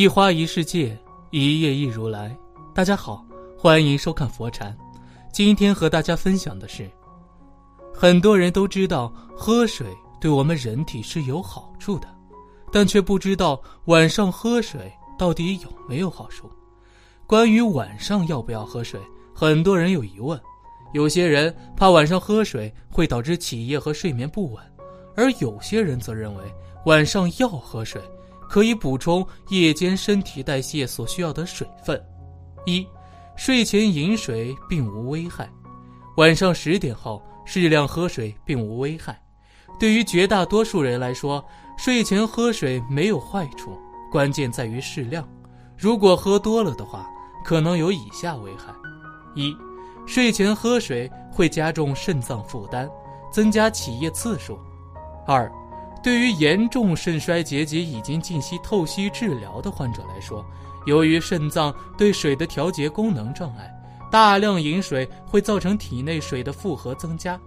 一花一世界，一叶一如来。大家好，欢迎收看佛禅。今天和大家分享的是，很多人都知道喝水对我们人体是有好处的，但却不知道晚上喝水到底有没有好处。关于晚上要不要喝水，很多人有疑问。有些人怕晚上喝水会导致起夜和睡眠不稳，而有些人则认为晚上要喝水，可以补充夜间身体代谢所需要的水分。一，睡前饮水并无危害，晚上十点后适量喝水并无危害。对于绝大多数人来说，睡前喝水没有坏处，关键在于适量。如果喝多了的话，可能有以下危害：一。睡前喝水会加重肾脏负担，增加起夜次数。二，对于严重肾衰竭及已经进行透析治疗的患者来说，由于肾脏对水的调节功能障碍，大量饮水会造成体内水的负荷增加，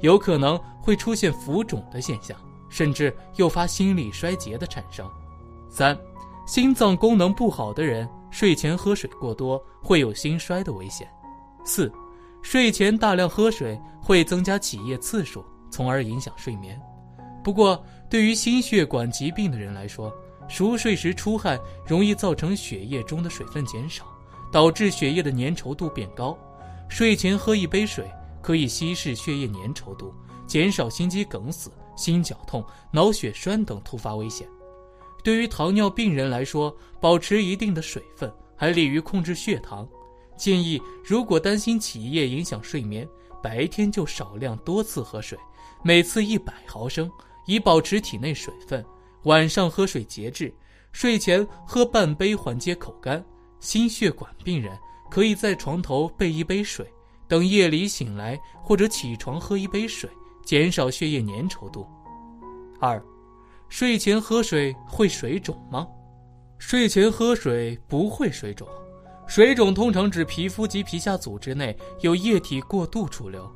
有可能会出现浮肿的现象，甚至诱发心力衰竭的产生。三，心脏功能不好的人睡前喝水过多会有心衰的危险。四。睡前大量喝水会增加起夜次数，从而影响睡眠。不过，对于心血管疾病的人来说，熟睡时出汗容易造成血液中的水分减少，导致血液的粘稠度变高。睡前喝一杯水可以稀释血液粘稠度，减少心肌梗死、心绞痛、脑血栓等突发危险。对于糖尿病人来说，保持一定的水分还利于控制血糖。建议，如果担心起夜影响睡眠，白天就少量多次喝水，每次一百毫升，以保持体内水分。晚上喝水节制，睡前喝半杯缓解口干。心血管病人可以在床头备一杯水，等夜里醒来或者起床喝一杯水，减少血液粘稠度。二，睡前喝水会水肿吗？睡前喝水不会水肿。水肿通常指皮肤及皮下组织内有液体过度储留。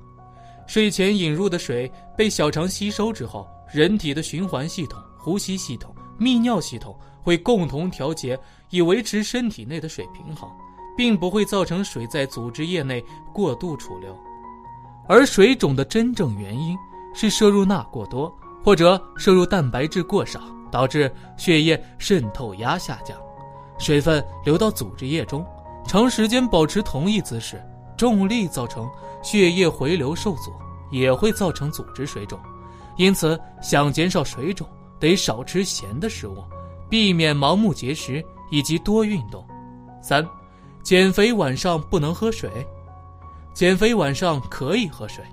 睡前引入的水被小肠吸收之后，人体的循环系统、呼吸系统、泌尿系统会共同调节，以维持身体内的水平衡，并不会造成水在组织液内过度储留。而水肿的真正原因是摄入钠过多，或者摄入蛋白质过少，导致血液渗透压下降，水分流到组织液中。长时间保持同一姿势，重力造成血液回流受阻，也会造成组织水肿。因此，想减少水肿，得少吃咸的食物，避免盲目节食以及多运动。三，减肥晚上不能喝水。减肥晚上可以喝水，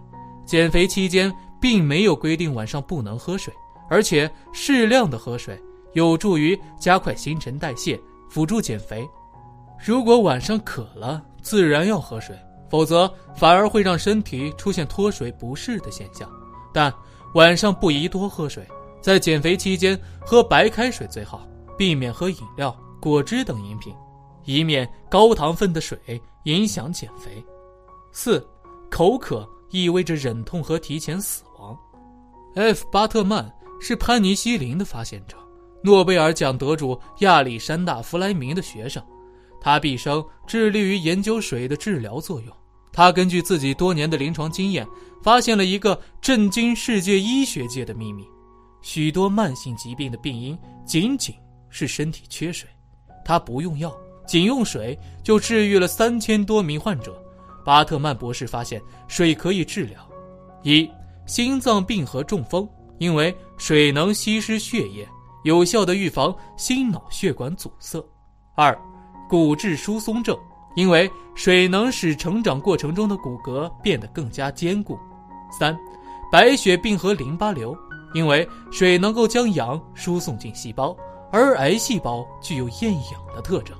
减肥期间并没有规定晚上不能喝水，而且适量的喝水有助于加快新陈代谢，辅助减肥。如果晚上渴了，自然要喝水，否则反而会让身体出现脱水不适的现象。但晚上不宜多喝水，在减肥期间喝白开水最好，避免喝饮料、果汁等饮品，以免高糖分的水影响减肥。四，口渴意味着忍痛和提前死亡。F. 巴特曼是潘尼西林的发现者，诺贝尔奖得主亚历山大·弗莱明的学生。他毕生致力于研究水的治疗作用。他根据自己多年的临床经验，发现了一个震惊世界医学界的秘密：许多慢性疾病的病因仅仅是身体缺水。他不用药，仅用水就治愈了三千多名患者。巴特曼博士发现，水可以治疗一心脏病和中风，因为水能稀释血液，有效的预防心脑血管阻塞。二骨质疏松症，因为水能使成长过程中的骨骼变得更加坚固。三，白血病和淋巴瘤，因为水能够将氧输送进细胞，而癌细胞具有厌氧的特征。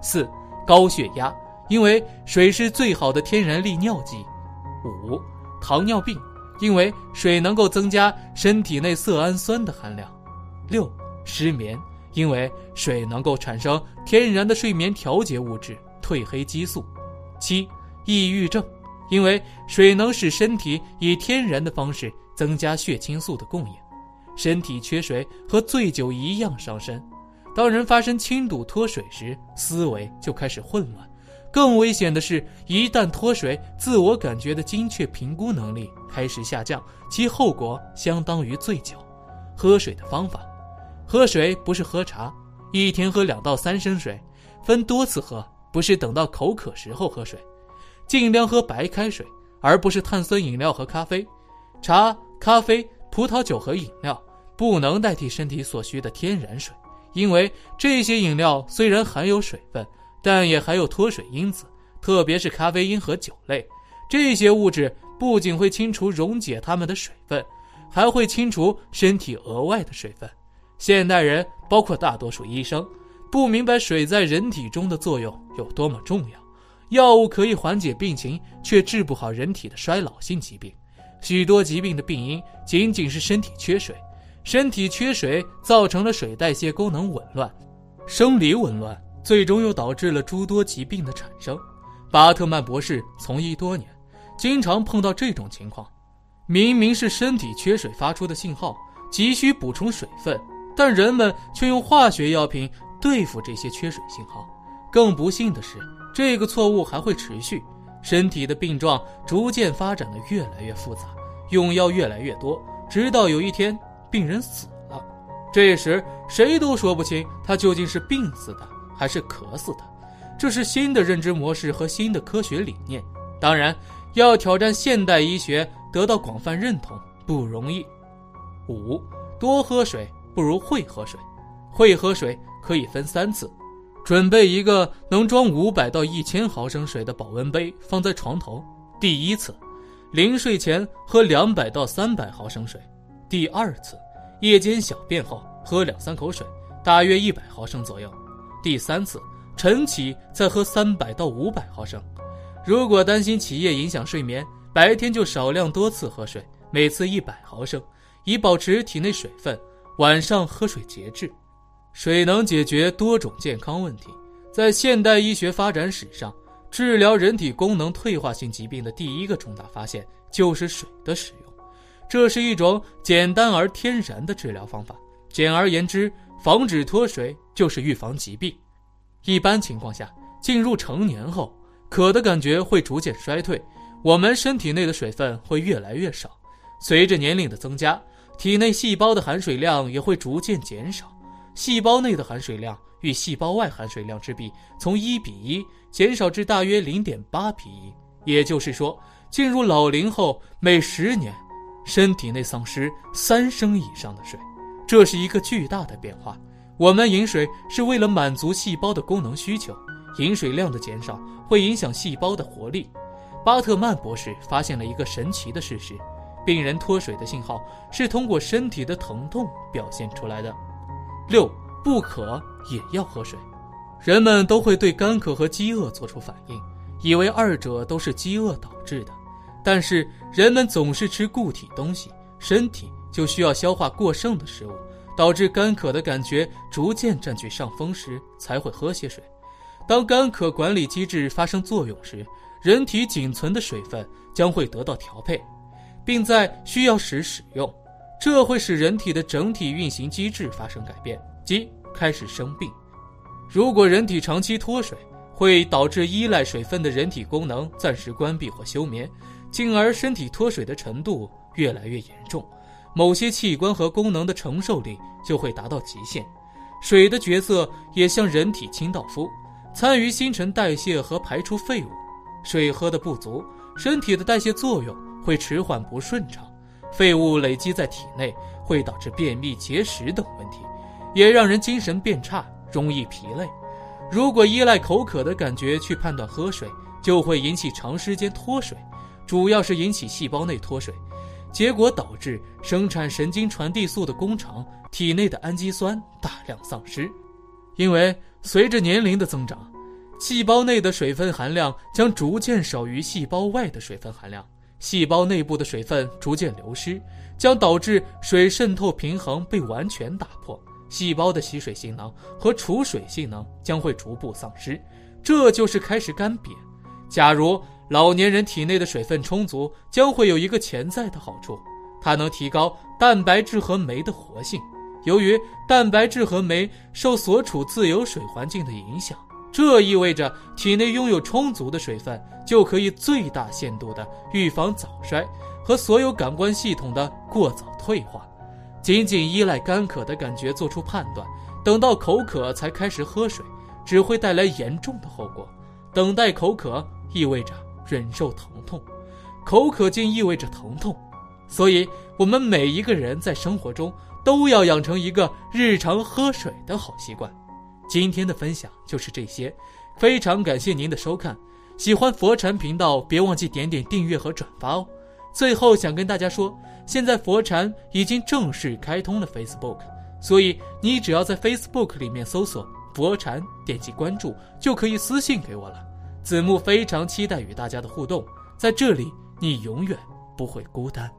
四，高血压，因为水是最好的天然利尿剂。五，糖尿病，因为水能够增加身体内色氨酸的含量。六，失眠。因为水能够产生天然的睡眠调节物质褪黑激素，七，抑郁症，因为水能使身体以天然的方式增加血清素的供应，身体缺水和醉酒一样伤身。当人发生轻度脱水时，思维就开始混乱。更危险的是，一旦脱水，自我感觉的精确评估能力开始下降，其后果相当于醉酒。喝水的方法：喝水不是喝茶，一天喝两到三升水，分多次喝，不是等到口渴时候喝水。尽量喝白开水，而不是碳酸饮料和咖啡。茶、咖啡、葡萄酒和饮料不能代替身体所需的天然水，因为这些饮料虽然含有水分。但也含有脱水因子，特别是咖啡因和酒类，这些物质不仅会清除溶解它们的水分，还会清除身体额外的水分。现代人，包括大多数医生，不明白水在人体中的作用有多么重要。药物可以缓解病情，却治不好人体的衰老性疾病。许多疾病的病因仅仅是身体缺水，身体缺水造成了水代谢功能紊乱，生理紊乱。最终又导致了诸多疾病的产生。巴特曼博士从医多年，经常碰到这种情况：明明是身体缺水发出的信号，急需补充水分，但人们却用化学药品对付这些缺水信号。更不幸的是，这个错误还会持续，身体的病状逐渐发展的越来越复杂，用药越来越多，直到有一天病人死了。这时谁都说不清他究竟是病死的。还是渴死的，这是新的认知模式和新的科学理念。当然，要挑战现代医学得到广泛认同不容易。五，多喝水不如会喝水。会喝水可以分三次：准备一个能装五百到一千毫升水的保温杯放在床头。第一次，临睡前喝两百到三百毫升水；第二次，夜间小便后喝两三口水，大约一百毫升左右。第三次晨起再喝三百到五百毫升，如果担心起夜影响睡眠，白天就少量多次喝水，每次一百毫升，以保持体内水分。晚上喝水节制，水能解决多种健康问题。在现代医学发展史上，治疗人体功能退化性疾病的第一个重大发现就是水的使用，这是一种简单而天然的治疗方法。简而言之。防止脱水就是预防疾病。一般情况下，进入成年后，渴的感觉会逐渐衰退，我们身体内的水分会越来越少。随着年龄的增加，体内细胞的含水量也会逐渐减少。细胞内的含水量与细胞外含水量之比从一比一减少至大约零点八比一。也就是说，进入老龄后，每十年，身体内丧失三升以上的水。这是一个巨大的变化。我们饮水是为了满足细胞的功能需求，饮水量的减少会影响细胞的活力。巴特曼博士发现了一个神奇的事实：病人脱水的信号是通过身体的疼痛表现出来的。六，不渴也要喝水。人们都会对干渴和饥饿做出反应，以为二者都是饥饿导致的。但是人们总是吃固体东西，身体。就需要消化过剩的食物，导致干渴的感觉逐渐占据上风时，才会喝些水。当干渴管理机制发生作用时，人体仅存的水分将会得到调配，并在需要时使用，这会使人体的整体运行机制发生改变，即开始生病。如果人体长期脱水，会导致依赖水分的人体功能暂时关闭或休眠，进而身体脱水的程度越来越严重。某些器官和功能的承受力就会达到极限，水的角色也像人体清道夫，参与新陈代谢和排出废物。水喝的不足，身体的代谢作用会迟缓不顺畅，废物累积在体内会导致便秘、结石等问题，也让人精神变差，容易疲累。如果依赖口渴的感觉去判断喝水，就会引起长时间脱水，主要是引起细胞内脱水。结果导致生产神经传递素的工厂体内的氨基酸大量丧失，因为随着年龄的增长，细胞内的水分含量将逐渐少于细胞外的水分含量，细胞内部的水分逐渐流失，将导致水渗透平衡被完全打破，细胞的吸水性能和储水性能将会逐步丧失，这就是开始干瘪。假如老年人体内的水分充足，将会有一个潜在的好处，它能提高蛋白质和酶的活性，由于蛋白质和酶受所处自由水环境的影响，这意味着体内拥有充足的水分，就可以最大限度地预防早衰和所有感官系统的过早退化。仅仅依赖干渴的感觉做出判断，等到口渴才开始喝水，只会带来严重的后果。等待口渴意味着忍受疼痛，口渴竟意味着疼痛，所以我们每一个人在生活中。都要养成一个日常喝水的好习惯。今天的分享就是这些，非常感谢您的收看。喜欢佛禅频道，别忘记点点订阅和转发哦。最后想跟大家说，现在佛禅已经正式开通了 Facebook，所以你只要在 Facebook 里面搜索“佛禅”，点击关注，就可以私信给我了。子木非常期待与大家的互动，在这里你永远不会孤单。